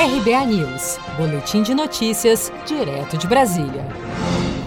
RBA News, Boletim de Notícias, direto de Brasília.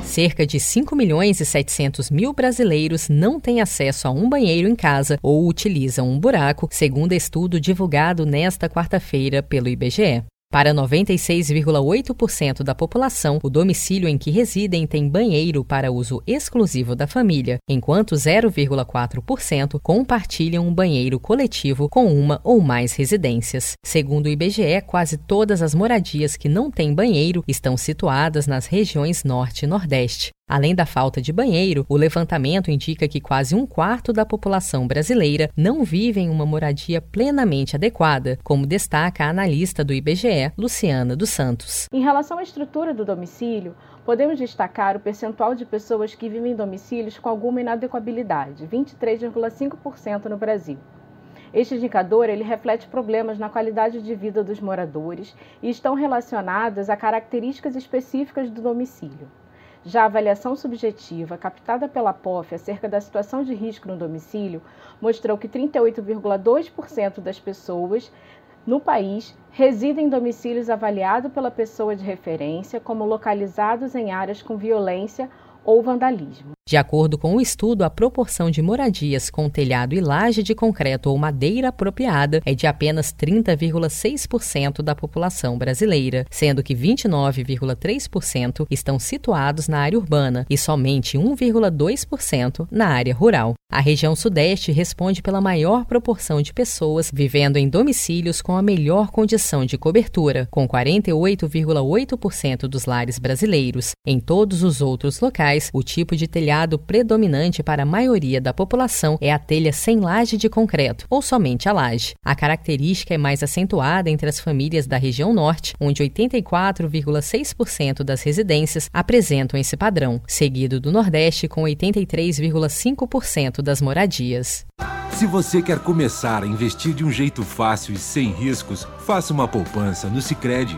Cerca de 5 milhões e 700 mil brasileiros não têm acesso a um banheiro em casa ou utilizam um buraco, segundo estudo divulgado nesta quarta-feira pelo IBGE. Para 96,8% da população, o domicílio em que residem tem banheiro para uso exclusivo da família, enquanto 0,4% compartilham um banheiro coletivo com uma ou mais residências. Segundo o IBGE, quase todas as moradias que não têm banheiro estão situadas nas regiões Norte e Nordeste. Além da falta de banheiro, o levantamento indica que quase um quarto da população brasileira não vive em uma moradia plenamente adequada, como destaca a analista do IBGE, Luciana dos Santos. Em relação à estrutura do domicílio, podemos destacar o percentual de pessoas que vivem em domicílios com alguma inadequabilidade, 23,5% no Brasil. Este indicador ele reflete problemas na qualidade de vida dos moradores e estão relacionados a características específicas do domicílio. Já a avaliação subjetiva, captada pela POF acerca da situação de risco no domicílio, mostrou que 38,2% das pessoas no país residem em domicílios avaliados pela pessoa de referência como localizados em áreas com violência ou vandalismo. De acordo com o estudo, a proporção de moradias com telhado e laje de concreto ou madeira apropriada é de apenas 30,6% da população brasileira, sendo que 29,3% estão situados na área urbana e somente 1,2% na área rural. A região Sudeste responde pela maior proporção de pessoas vivendo em domicílios com a melhor condição de cobertura, com 48,8% dos lares brasileiros. Em todos os outros locais, o tipo de telhado telhado predominante para a maioria da população é a telha sem laje de concreto, ou somente a laje. A característica é mais acentuada entre as famílias da região norte, onde 84,6% das residências apresentam esse padrão, seguido do nordeste com 83,5% das moradias. Se você quer começar a investir de um jeito fácil e sem riscos, faça uma poupança no Sicredi.